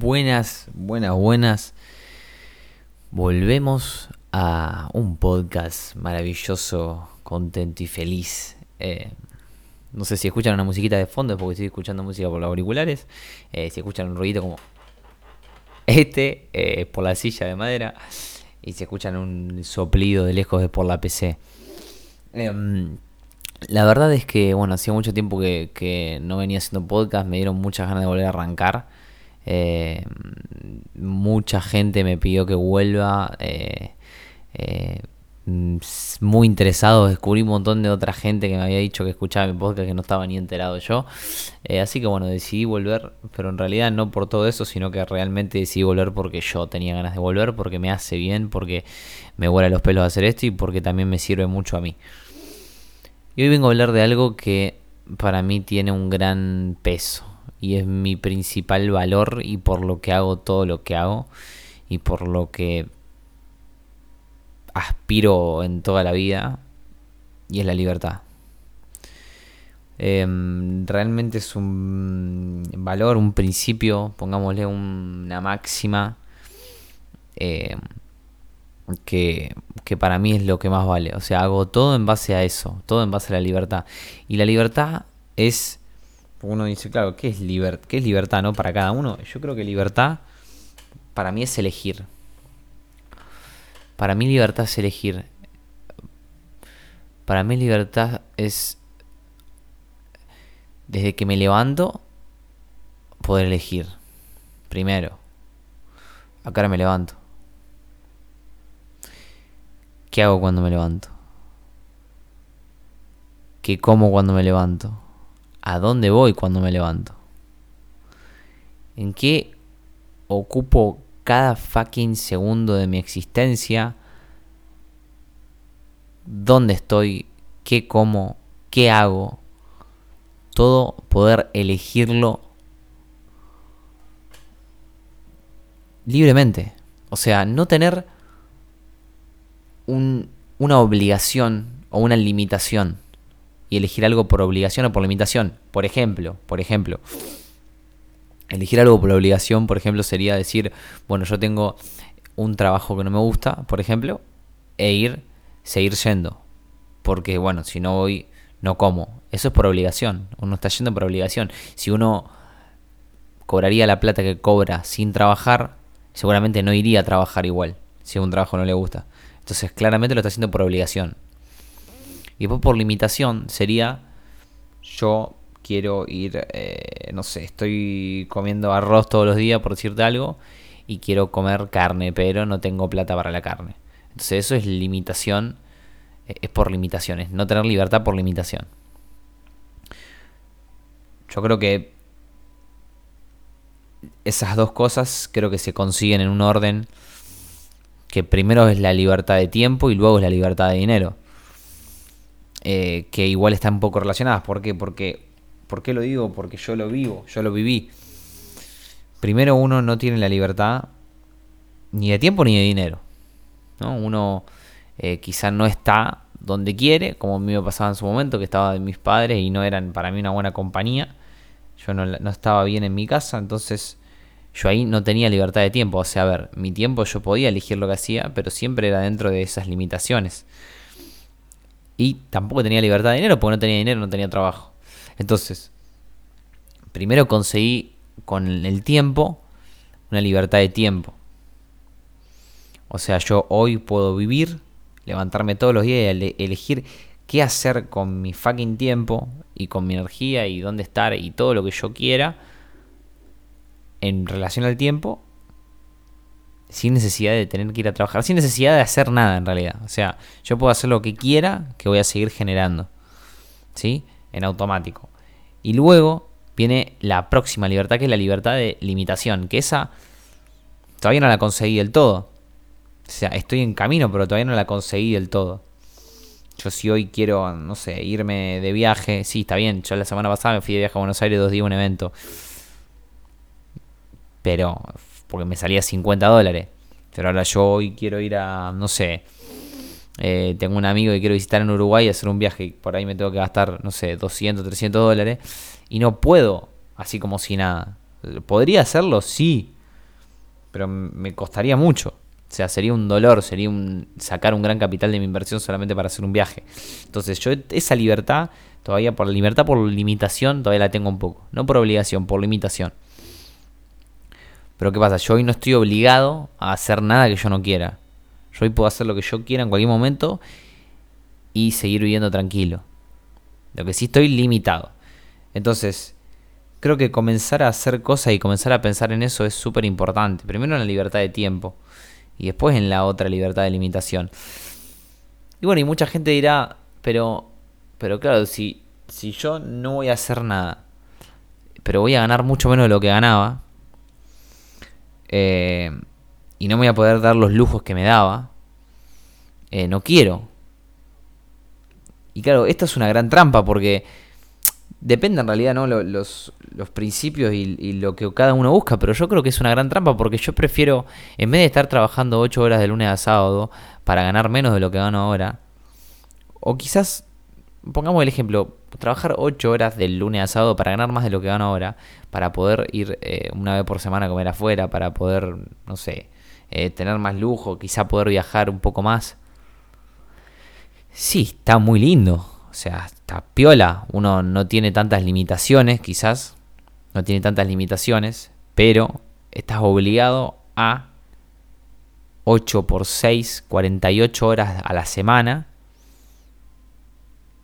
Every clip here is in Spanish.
Buenas, buenas, buenas. Volvemos a un podcast maravilloso, contento y feliz. Eh, no sé si escuchan una musiquita de fondo, porque estoy escuchando música por los auriculares. Eh, si escuchan un ruido como este, eh, por la silla de madera. Y si escuchan un soplido de lejos, es por la PC. Em, la verdad es que, bueno, hacía mucho tiempo que, no venía haciendo podcast, me dieron muchas ganas de volver a arrancar. Eh, mucha gente me pidió que vuelva. Eh, eh, muy interesado, descubrí un montón de otra gente que me había dicho que escuchaba mi podcast que no estaba ni enterado yo. así que bueno, decidí volver, pero en realidad no por todo eso, sino que realmente decidí volver porque yo tenía ganas de volver, porque me hace bien, porque me vuela los pelos hacer esto y porque también me sirve mucho a mí. Y hoy vengo a hablar de algo que para mí tiene un gran peso y es mi principal valor y por lo que hago todo lo que hago y por lo que aspiro en toda la vida y es la libertad. Em, realmente es un valor, un principio, pongámosle una máxima em, que, que, para mí es lo que más vale. O sea, hago todo en base a eso, todo en base a la libertad. Y la libertad es uno dice, claro, ¿qué es, ¿qué es libertad no para cada uno? Yo creo que libertad para mí es elegir. Para mí libertad es elegir. Para mí libertad es desde que me levanto poder elegir. Primero. Acá ahora me levanto. ¿Qué hago cuando me levanto? ¿Qué como cuando me levanto? A dónde voy cuando me levanto. En qué ocupo cada fucking segundo de mi existencia. Dónde estoy, qué como, qué hago. Todo poder elegirlo libremente. O sea, no tener una obligación o una limitación y elegir algo por obligación o por limitación. Por ejemplo, por ejemplo, elegir algo por obligación, por ejemplo, sería decir, bueno, yo tengo un trabajo que no me gusta, por ejemplo, e ir, seguir yendo. Porque, bueno, si no voy, no como. Eso es por obligación. Uno está yendo por obligación. Si uno cobraría la plata que cobra sin trabajar, seguramente no iría a trabajar igual, si un trabajo no le gusta. Entonces, claramente lo está haciendo por obligación. Y después por limitación sería, yo quiero ir, eh, no sé, estoy comiendo arroz todos los días, por decirte algo, y quiero comer carne, pero no tengo plata para la carne. Entonces eso es limitación, eh, es por limitaciones, no tener libertad por limitación. Yo creo que esas dos cosas creo que se consiguen en un orden que primero es la libertad de tiempo y luego es la libertad de dinero. Eh, que igual están un poco relacionadas. ¿Por qué? Porque, ¿Por qué lo digo? Porque yo lo vivo, yo lo viví. Primero uno no tiene la libertad ni de tiempo ni de dinero. ¿no? Uno eh, quizá no está donde quiere, como a mí me pasaba en su momento, que estaba de mis padres y no eran para mí una buena compañía. Yo no, no estaba bien en mi casa, entonces yo ahí no tenía libertad de tiempo. O sea, a ver, mi tiempo yo podía elegir lo que hacía, pero siempre era dentro de esas limitaciones. Y tampoco tenía libertad de dinero porque no tenía dinero, no tenía trabajo. Entonces, primero conseguí con el tiempo una libertad de tiempo. O sea, yo hoy puedo vivir, levantarme todos los días y elegir qué hacer con mi fucking tiempo y con mi energía y dónde estar y todo lo que yo quiera en relación al tiempo sin necesidad de tener que ir a trabajar, sin necesidad de hacer nada en realidad. O sea, yo puedo hacer lo que quiera que voy a seguir generando, ¿sí? En automático. Y luego viene la próxima libertad, que es la libertad de limitación, que esa todavía no la conseguí del todo. O sea, estoy en camino, pero todavía no la conseguí del todo. Yo si hoy quiero, no sé, irme de viaje, sí, está bien. Yo la semana pasada me fui de viaje a Buenos Aires dos días a un evento. Pero porque me salía 50 dólares. Pero ahora yo hoy quiero ir a, no sé, eh, tengo un amigo que quiero visitar en Uruguay y hacer un viaje y por ahí me tengo que gastar, no sé, 200, 300 dólares. Y no puedo, así como si nada. ¿Podría hacerlo? Sí. pero me costaría mucho. O sea, sería un dolor, sería un sacar un gran capital de mi inversión solamente para hacer un viaje. Entonces, yo esa libertad, todavía por libertad por limitación, todavía la tengo un poco. No por obligación, por limitación. Pero ¿qué pasa? Yo hoy no estoy obligado a hacer nada que yo no quiera. Yo hoy puedo hacer lo que yo quiera en cualquier momento y seguir viviendo tranquilo. Lo que sí estoy limitado. Entonces, creo que comenzar a hacer cosas y comenzar a pensar en eso es súper importante. Primero en la libertad de tiempo y después en la otra libertad de limitación. Y bueno, y mucha gente dirá, pero, pero claro, si, si yo no voy a hacer nada, pero voy a ganar mucho menos de lo que ganaba, eh, y no me voy a poder dar los lujos que me daba, eh, no quiero. Y claro, esta es una gran trampa porque depende en realidad ¿no? los, los principios y, lo que cada uno busca, pero yo creo que es una gran trampa porque yo prefiero, en vez de estar trabajando 8 horas de lunes a sábado para ganar menos de lo que gano ahora, o quizás, pongamos el ejemplo, trabajar 8 horas del lunes a sábado para ganar más de lo que gano ahora, para poder ir eh, una vez por semana a comer afuera, para poder, no sé, eh, tener más lujo, quizá poder viajar un poco más. Sí, está muy lindo, o sea, está piola. Uno no tiene tantas limitaciones, quizás. No tiene tantas limitaciones. Pero estás obligado a 8 por 6, 48 horas a la semana.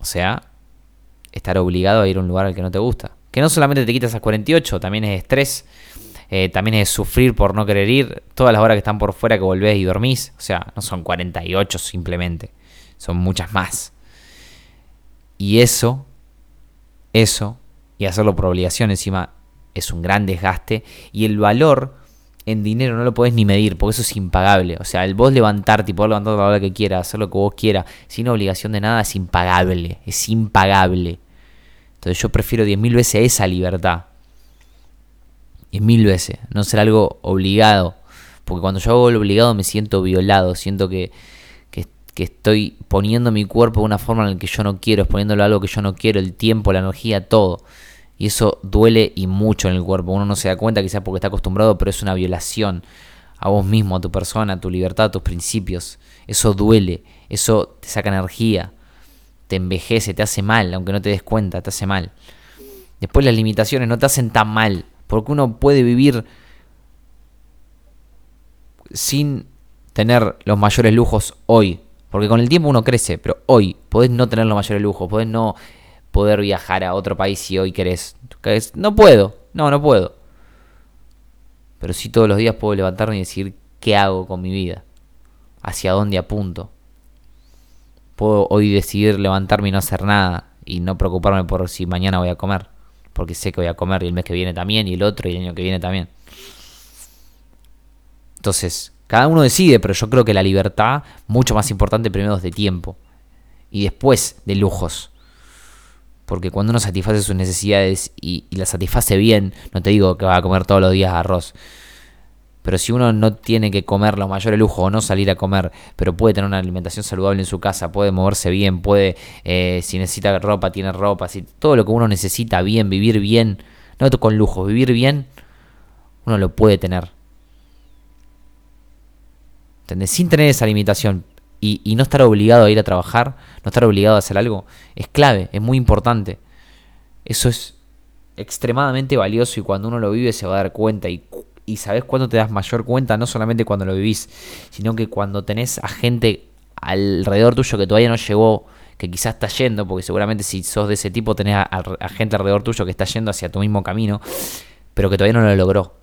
O sea, estar obligado a ir a un lugar al que no te gusta. Que no solamente te quitas esas 48, también es estrés. Eh, también es sufrir por no querer ir. Todas las horas que están por fuera que volvés y dormís. O sea, no son 48 simplemente. Son muchas más. Y eso, eso, y hacerlo por obligación encima, es un gran desgaste. Y el valor en dinero no lo podés ni medir, porque eso es impagable. O sea, el vos levantarte y poder levantar la hora que quieras, hacer lo que vos quieras, sin obligación de nada, es impagable. Es impagable. Entonces yo prefiero 10.000 veces esa libertad. 10.000 veces. No ser algo obligado. Porque cuando yo hago lo obligado me siento violado. Siento que que estoy poniendo mi cuerpo de una forma en la que yo no quiero, exponiéndolo a algo que yo no quiero, el tiempo, la energía, todo. Y eso duele y mucho en el cuerpo. Uno no se da cuenta quizás porque está acostumbrado, pero es una violación a vos mismo, a tu persona, a tu libertad, a tus principios. Eso duele, eso te saca energía, te envejece, te hace mal, aunque no te des cuenta, te hace mal. Después las limitaciones no te hacen tan mal, porque uno puede vivir sin tener los mayores lujos hoy, porque con el tiempo uno crece, pero hoy podés no tener los mayores lujos, podés no poder viajar a otro país si hoy querés. No puedo, no, no puedo. Pero sí todos los días puedo levantarme y decir qué hago con mi vida, hacia dónde apunto. Puedo hoy decidir levantarme y no hacer nada y no preocuparme por si mañana voy a comer, porque sé que voy a comer y el mes que viene también y el otro y el año que viene también. Entonces, cada uno decide, pero yo creo que la libertad, mucho más importante primero es de tiempo y después de lujos. Porque cuando uno satisface sus necesidades y, las satisface bien, no te digo que va a comer todos los días arroz. Pero si uno no tiene que comer los mayores lujos o no salir a comer, pero puede tener una alimentación saludable en su casa, puede moverse bien, puede, eh, si necesita ropa, tiene ropa, si todo lo que uno necesita bien, vivir bien, no con lujo, vivir bien, uno lo puede tener. Sin tener esa limitación y, no estar obligado a ir a trabajar, no estar obligado a hacer algo, es clave, es muy importante. Eso es extremadamente valioso y cuando uno lo vive se va a dar cuenta y, sabes cuándo te das mayor cuenta, no solamente cuando lo vivís, sino que cuando tenés a gente alrededor tuyo que todavía no llegó, que quizás está yendo, porque seguramente si sos de ese tipo tenés a gente alrededor tuyo que está yendo hacia tu mismo camino, pero que todavía no lo logró.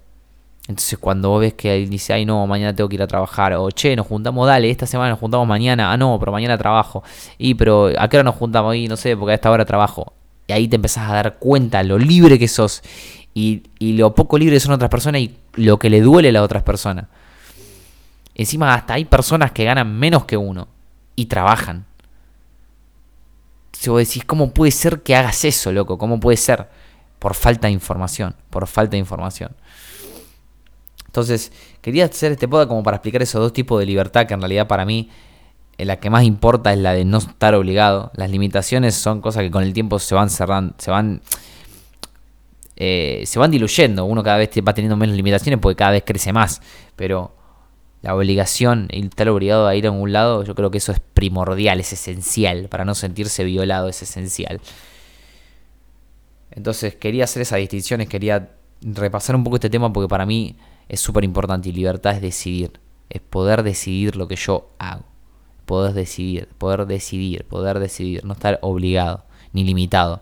Entonces cuando ves que dice, ay no, mañana tengo que ir a trabajar, o che, nos juntamos, dale, esta semana nos juntamos mañana, ah no, pero mañana trabajo, y pero ¿a qué hora nos juntamos? Y no sé, porque a esta hora trabajo. Y ahí te empezás a dar cuenta lo libre que sos y, y lo poco libre son otras personas y lo que le duele a las otras personas. Encima hasta hay personas que ganan menos que uno y trabajan. Si vos decís, ¿cómo puede ser que hagas eso, loco? ¿Cómo puede ser? Por falta de información, por falta de información. Entonces, quería hacer este podcast como para explicar esos dos tipos de libertad que en realidad para mí eh, la que más importa es la de no estar obligado. Las limitaciones son cosas que con el tiempo se van cerrando, se van eh, se van diluyendo. Uno cada vez va teniendo menos limitaciones porque cada vez crece más. Pero la obligación, y estar obligado a ir a un lado, yo creo que eso es primordial, es esencial. Para no sentirse violado es esencial. Entonces quería hacer esas distinciones, quería repasar un poco este tema porque para mí es súper importante y libertad es decidir, es poder decidir lo que yo hago, poder decidir, poder decidir, poder decidir, no estar obligado ni limitado.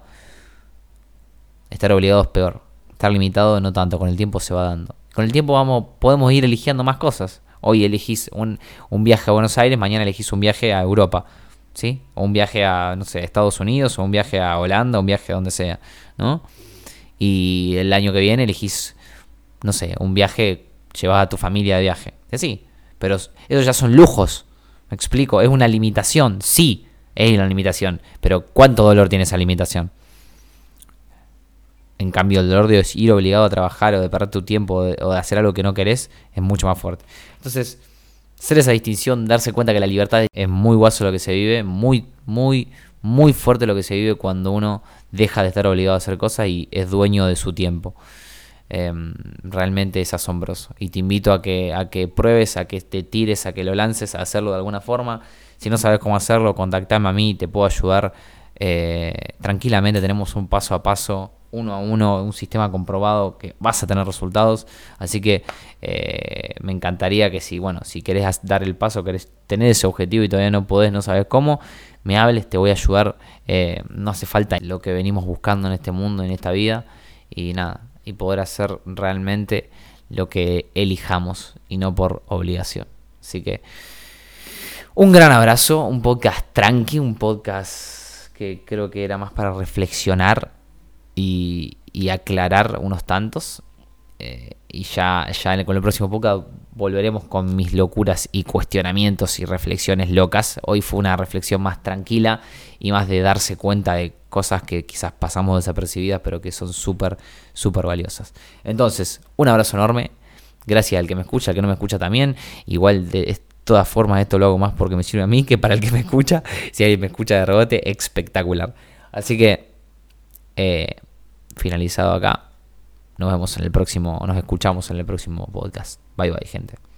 Estar obligado es peor, estar limitado no tanto, con el tiempo se va dando. Con el tiempo vamos, podemos ir eligiendo más cosas. Hoy elegís un, un viaje a Buenos Aires, mañana elegís un viaje a Europa. ¿sí? O un viaje a, no sé, Estados Unidos, o un viaje a Holanda, un viaje a donde sea, ¿no? Y el año que viene elegís, no sé, un viaje, llevas a tu familia de viaje. Así. Pero esos ya son lujos. Me explico, es una limitación, sí, es una limitación. Pero ¿cuánto dolor tiene esa limitación? En cambio, el dolor de ir obligado a trabajar o de perder tu tiempo o de hacer algo que no querés es mucho más fuerte. Entonces, hacer esa distinción, darse cuenta que la libertad es muy guaso lo que se vive, muy, muy, muy fuerte lo que se vive cuando uno deja de estar obligado a hacer cosas y es dueño de su tiempo. Em, realmente es asombroso. Y te invito a que, a que pruebes, a que te tires, a que lo lances, a hacerlo de alguna forma. Si no sabes cómo hacerlo, contactame a mí, te puedo ayudar. Eh, tranquilamente tenemos un paso a paso uno a uno, un sistema comprobado que vas a tener resultados. Así que eh, me encantaría que si, bueno, si querés dar el paso, querés tener ese objetivo y todavía no podés, no sabes cómo, me hables, te voy a ayudar. Eh, no hace falta lo que venimos buscando en este mundo, en esta vida. Y nada, y poder hacer realmente lo que elijamos y no por obligación. Así que un gran abrazo, un podcast tranqui, un podcast que creo que era más para reflexionar y, aclarar unos tantos. Eh, y ya, ya con el próximo podcast volveremos con mis locuras y cuestionamientos y reflexiones locas. Hoy fue una reflexión más tranquila y más de darse cuenta de cosas que quizás pasamos desapercibidas, pero que son súper, súper valiosas. Entonces, un abrazo enorme. Gracias al que me escucha, al que no me escucha también. Igual de todas formas esto lo hago más porque me sirve a mí que para el que me escucha. Si alguien me escucha de rebote, espectacular. Así que eh, finalizado acá. Nos vemos en el próximo, nos escuchamos en el próximo podcast. Bye bye, gente.